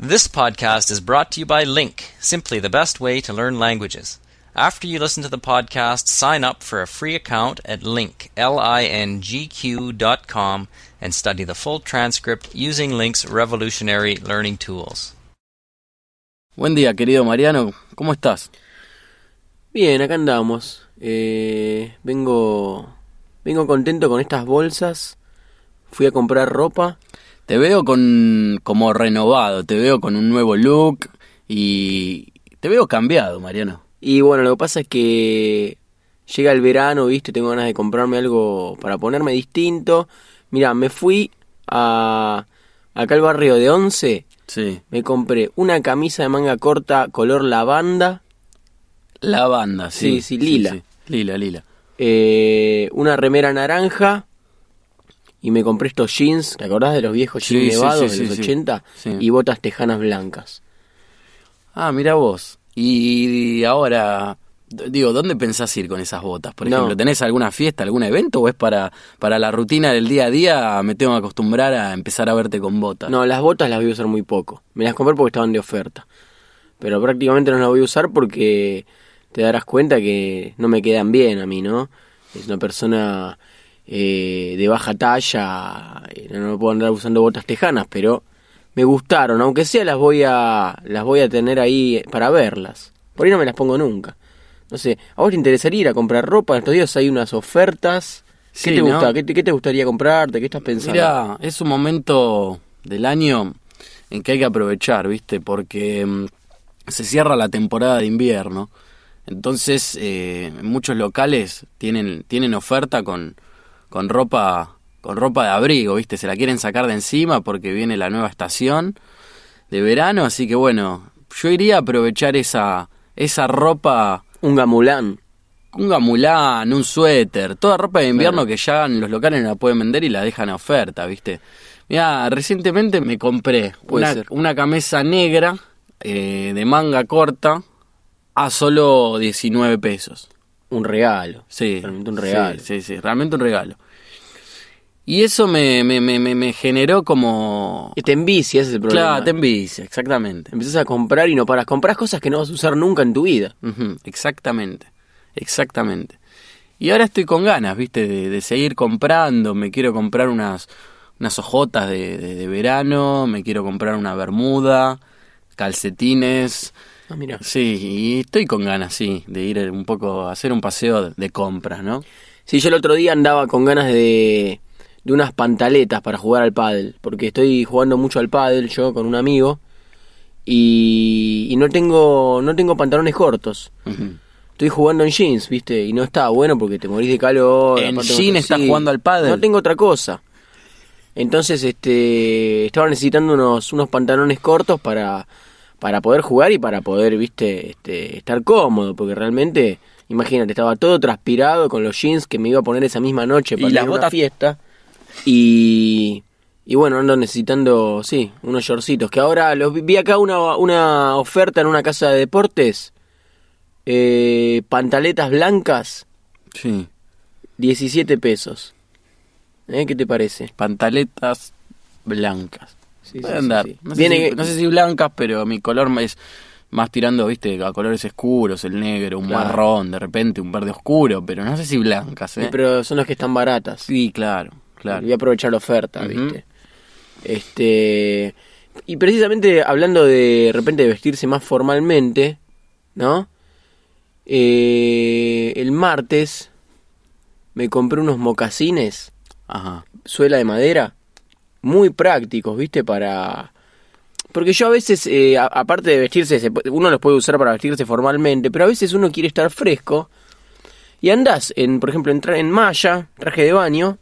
This podcast is brought to you by Link, simply the best way to learn languages. After you listen to the podcast, sign up for a free account at link, L-I-N-G-Q dot com and study the full transcript using Link's revolutionary learning tools. Buen día, querido Mariano. ¿Cómo estás? Bien, acá andamos. Eh, vengo, vengo contento con estas bolsas. Fui a comprar ropa. Te veo con como renovado, te veo con un nuevo look y te veo cambiado, Mariano. Y bueno, lo que pasa es que llega el verano, viste, tengo ganas de comprarme algo para ponerme distinto. Mira, me fui a acá al barrio de Once. Sí. Me compré una camisa de manga corta color lavanda, Lavanda, sí. Sí, sí, lila. sí. Lila, lila. eh, una remera naranja y me compré estos jeans, ¿te acordás de los viejos jeans sí, nevados sí, de los sí. 80? Sí. Y botas tejanas blancas. Ah, mira vos. Y ahora, d- digo, ¿dónde pensás ir con esas botas? Por No. ejemplo, ¿tenés alguna fiesta, algún evento o es para, para la rutina del día a día? Me tengo que acostumbrar a empezar a verte con botas. No, las botas las voy a usar muy poco. Me las compré porque estaban de oferta. Pero prácticamente no las voy a usar porque te darás cuenta que no me quedan bien a mí, ¿no? Es una persona eh, de baja talla, eh, no puedo andar usando botas tejanas, pero me gustaron, aunque sea las voy a las voy a tener ahí para verlas. Por ahí no me las pongo nunca. No sé, ¿a vos te interesaría ir a comprar ropa? En estos días hay unas ofertas. ¿Qué Sí, te ¿no? gusta? ¿Qué te, qué te gustaría comprarte? ¿Qué estás pensando? Mira, es un momento del año en que hay que aprovechar, ¿viste? Porque mm, se cierra la temporada de invierno. Entonces, eh, muchos locales tienen, tienen oferta con, con ropa con ropa de abrigo, ¿viste? Se la quieren sacar de encima porque viene la nueva estación de verano, así que bueno, yo iría a aprovechar esa esa ropa Un gamulán. un gamulán, un suéter, toda ropa de invierno que ya en los locales no la pueden vender y la dejan a oferta, ¿viste? Mira, recientemente me compré una, una camisa negra eh, de manga corta a solo 19 pesos. Un regalo. Sí, Realmente un regalo. Sí, sí, sí, realmente un regalo. Y eso me, me, me, me- me generó como... Y te envicia, ese es el problema. Claro, te envicia, exactamente. Empezás a comprar y no paras. Comprás cosas que no vas a usar nunca en tu vida. Exactamente, exactamente. Y ahora estoy con ganas, viste, de, de seguir comprando. Me quiero comprar unas, unas ojotas de, de- de verano, me quiero comprar una bermuda, calcetines. Ah, mira. Sí, y estoy con ganas, sí, de ir un poco a hacer un paseo de, compras, ¿no? Sí, yo el otro día andaba con ganas de, de unas pantaletas para jugar al pádel. Porque estoy jugando mucho al pádel yo con un amigo. Y, y no tengo no tengo pantalones cortos. Estoy jugando en jeans, ¿viste? Y no está bueno porque te morís de calor. ¿En aparte no- jean estás jugando al pádel? No tengo otra cosa. Entonces, este, estaba necesitando unos, unos pantalones cortos para, para poder jugar y para poder, viste, este, estar cómodo, porque realmente, imagínate, estaba todo transpirado con los jeans que me iba a poner esa misma noche ¿Y para ir las a una fiesta. Y, y bueno, ando necesitando, sí, unos shortcitos, que ahora los vi- vi acá una, una oferta en una casa de deportes, eh, pantaletas blancas, Sí, 17 pesos. ¿Eh? ¿Qué te parece? pantaletas blancas. Sí, Puede sí, andar. sí, sí. No, sé Viene- si, no sé si blancas, pero mi color es más tirando, viste, a colores oscuros, el negro, un Claro. marrón, de repente un verde oscuro, pero no sé si blancas, ¿eh? pero son las que están baratas. Sí, claro, claro. Voy a aprovechar la oferta. ¿viste? Este. Y precisamente hablando de, de repente de vestirse más formalmente, ¿no? Eh, el martes me compré unos mocasines, Ajá. suela de madera, muy prácticos, ¿viste? Para. Porque yo a veces, eh, a- aparte de vestirse, se uno los puede usar para vestirse formalmente, pero a veces uno quiere estar fresco y andás, en, por ejemplo, entrar en malla, traje de baño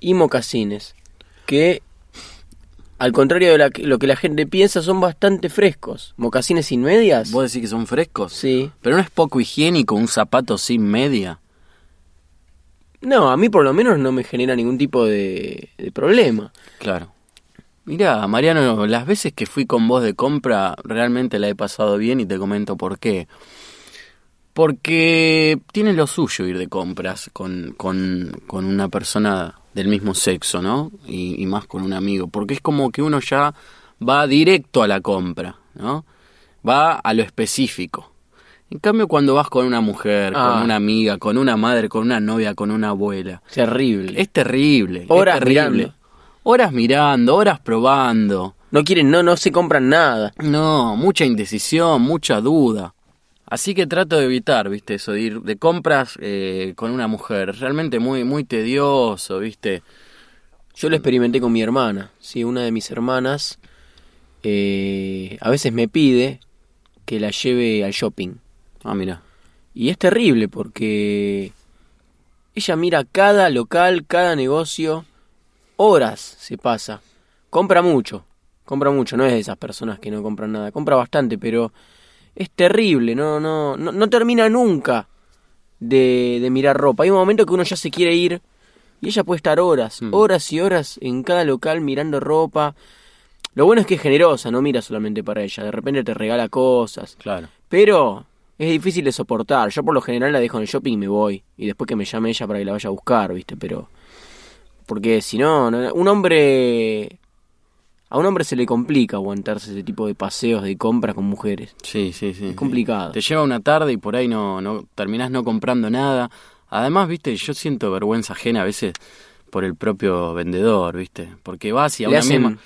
y mocasines, que al contrario de la lo que la gente piensa, son bastante frescos. Mocasines sin medias. ¿Vos decís que son frescos? Sí. Pero no es poco higiénico un zapato sin media. No, a mí por lo menos no me genera ningún tipo de, problema. Claro. Mira, Mariano, las veces que fui con vos de compra realmente la he pasado bien y te comento por qué. Porque tiene lo suyo ir de compras con, con, con una persona del mismo sexo, ¿no? Y más con un amigo. Porque es como que uno ya va directo a la compra, ¿no? Va a lo específico. En cambio, cuando vas con una mujer, Ah. con una amiga, con una madre, con una novia, con una abuela, Terrible. es terrible. Horas es terrible. mirando. Horas mirando, horas probando. No quieren, no, no se compran nada. No, mucha indecisión, mucha duda. Así que trato de evitar, viste, eso de ir de compras eh, con una mujer. Realmente muy, muy tedioso, viste. Yo lo experimenté con mi hermana. Sí, una de mis hermanas eh, a veces me pide que la lleve al shopping. Ah, mira. Y es terrible porque ella mira cada local, cada negocio, horas se pasa. Compra mucho, compra mucho, no es de esas personas que no compran nada, compra bastante, pero es terrible, no, no, no, no termina nunca de, de mirar ropa. Hay un momento que uno ya se quiere ir y ella puede estar horas, Mm. horas y horas en cada local mirando ropa. Lo bueno es que es generosa, no mira solamente para ella, de repente te regala cosas. Claro. Pero es difícil de soportar. Yo por lo general la dejo en el shopping y me voy. Y después que me llame ella para que la vaya a buscar, ¿viste? Pero... Porque si no, no- un hombre... A un hombre se le complica aguantarse ese tipo de paseos de compras con mujeres. Sí, sí, sí. Es sí. complicado. Te lleva una tarde y por ahí no, no terminás no comprando nada. Además, viste, yo siento vergüenza ajena a veces por el propio vendedor, viste. Porque vas y a Le una hacen- misma...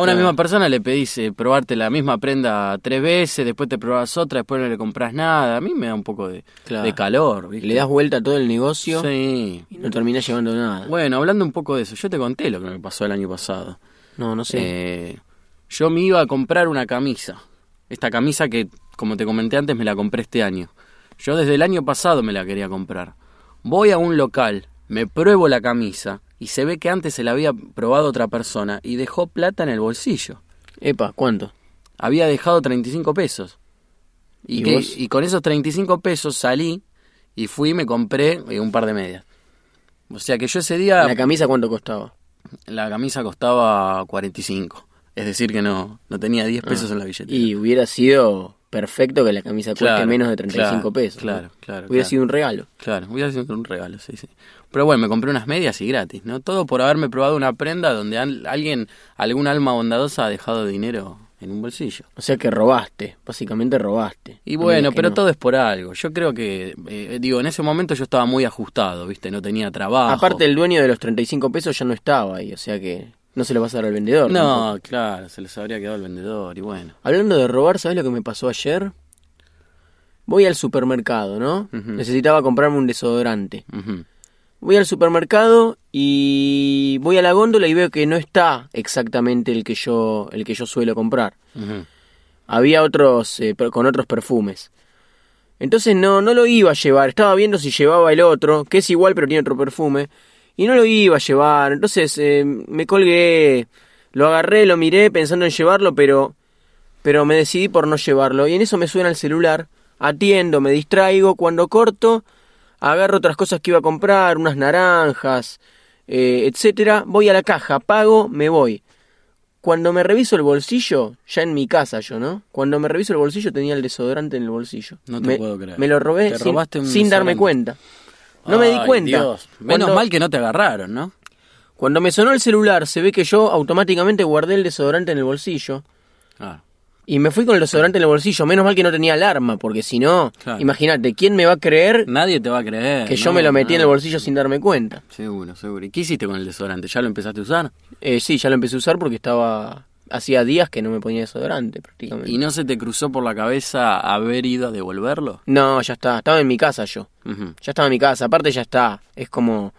A una Claro. misma persona le pedís eh, probarte la misma prenda tres veces, después te probás otra, después no le compras nada. A mí me da un poco de, Claro. de calor, ¿viste? Le das vuelta a todo el negocio Sí. y no terminas llevando nada. Bueno, hablando un poco de eso, yo te conté lo que me pasó el año pasado. No, no sé. Eh, yo me iba a comprar una camisa. Esta camisa que, como te comenté antes, me la compré este año. Yo desde el año pasado me la quería comprar. Voy a un local, me pruebo la camisa y se ve que antes se la había probado otra persona y dejó plata en el bolsillo. Epa, ¿cuánto? Había dejado 35 pesos. Y, ¿Y que- y con esos 35 pesos salí y fui y me compré eh, un par de medias. O sea que yo ese día ¿La camisa cuánto costaba? la camisa costaba 45. Es decir, que no, no tenía 10 pesos en la billetera. Ah. Y hubiera sido perfecto que la camisa cueste Claro, menos de 35 claro, pesos. claro, ¿no? claro, Hubiera sido un regalo. Claro, hubiera sido un regalo, sí, sí. Pero bueno, me compré unas medias y gratis, ¿no? Todo por haberme probado una prenda donde al- alguien, algún alma bondadosa ha dejado dinero en un bolsillo. O sea que robaste, básicamente robaste. Y No bueno, pero no. todo es por algo. Yo creo que, eh, digo, en ese momento yo estaba muy ajustado, ¿viste? No tenía trabajo. Aparte el dueño de los 35 pesos ya no estaba ahí, o sea que no se lo vas a dar al vendedor. tampoco. No, claro, se les habría quedado el vendedor y bueno. Hablando de robar, ¿sabes lo que me pasó ayer? Voy al supermercado, ¿no? Necesitaba comprarme un desodorante. Voy al supermercado y voy a la góndola y veo que no está exactamente el que yo el que yo suelo comprar. Había otros eh, con otros perfumes. Entonces no no lo iba a llevar, estaba viendo si llevaba el otro, que es igual pero tiene otro perfume, y no lo iba a llevar. Entonces eh, me colgué, lo agarré, lo miré pensando en llevarlo, pero pero me decidí por no llevarlo y en eso me suena el celular, atiendo, me distraigo, cuando corto agarro otras cosas que iba a comprar, unas naranjas, eh, etcétera, voy a la caja, pago, me voy. Cuando me reviso el bolsillo, ya en mi casa yo, ¿no? Cuando me reviso el bolsillo tenía el desodorante en el bolsillo. No te me, puedo creer. Me lo robé sin, darme cuenta. No me di cuenta. Dios. Menos Cuando- mal que no te agarraron, ¿no? Cuando me sonó el celular, se ve que yo automáticamente guardé el desodorante en el bolsillo. Ah, Y me fui con el desodorante en el bolsillo. Menos mal que no tenía alarma, porque si no, Claro. imagínate, ¿quién me va a creer nadie te va a creer. que yo no, me lo metí en el no. bolsillo sin darme cuenta? Seguro, seguro. ¿Y qué hiciste con el desodorante? ¿Ya lo empezaste a usar? Eh, sí, ya lo empecé a usar porque estaba. Hacía días que no me ponía desodorante prácticamente. ¿Y no se te cruzó por la cabeza haber ido a devolverlo? No, ya está. Estaba en mi casa yo. Ujú. Ya estaba en mi casa. Aparte, ya está. Es como.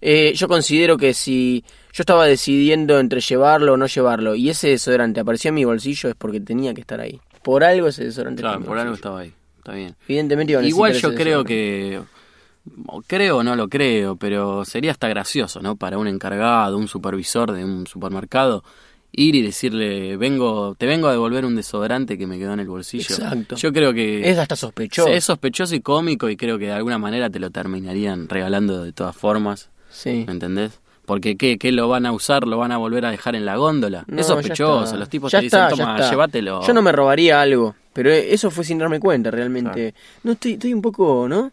eh, yo considero que si yo estaba decidiendo entre llevarlo o no llevarlo y ese desodorante apareció en mi bolsillo es porque tenía que estar ahí. Por algo ese desodorante Claro, por algo estaba ahí. Está bien. Evidentemente iba a Igual yo creo que... Creo o no lo creo, pero sería hasta gracioso, ¿no? Para un encargado, un supervisor de un supermercado, ir y decirle, vengo, te vengo a devolver un desodorante que me quedó en el bolsillo. Exacto. Yo creo que Es hasta sospechoso. es sospechoso y cómico y creo que de alguna manera te lo terminarían regalando de todas formas, Sí. ¿me entendés? Porque ¿qué, ¿qué lo van a usar? ¿Lo van a volver a dejar en la góndola? No, es sospechoso, los tipos Ya te dicen, está, toma, llévatelo. Yo no me robaría algo, pero eso fue sin darme cuenta realmente. No estoy, estoy un poco, ¿no?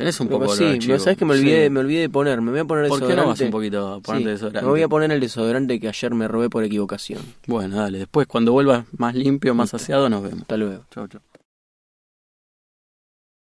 Tenés un poco sí, chivo. sabes que me olvidé, Sí. me olvidé de poner, me voy a poner ¿Por qué no desodorante. vas un poquito a ponerte Sí, desodorante? Me voy a poner el desodorante que ayer me robé por equivocación. Bueno, dale. Después, cuando vuelvas más limpio, más Listo. aseado, nos vemos. Hasta luego. Chau, chau.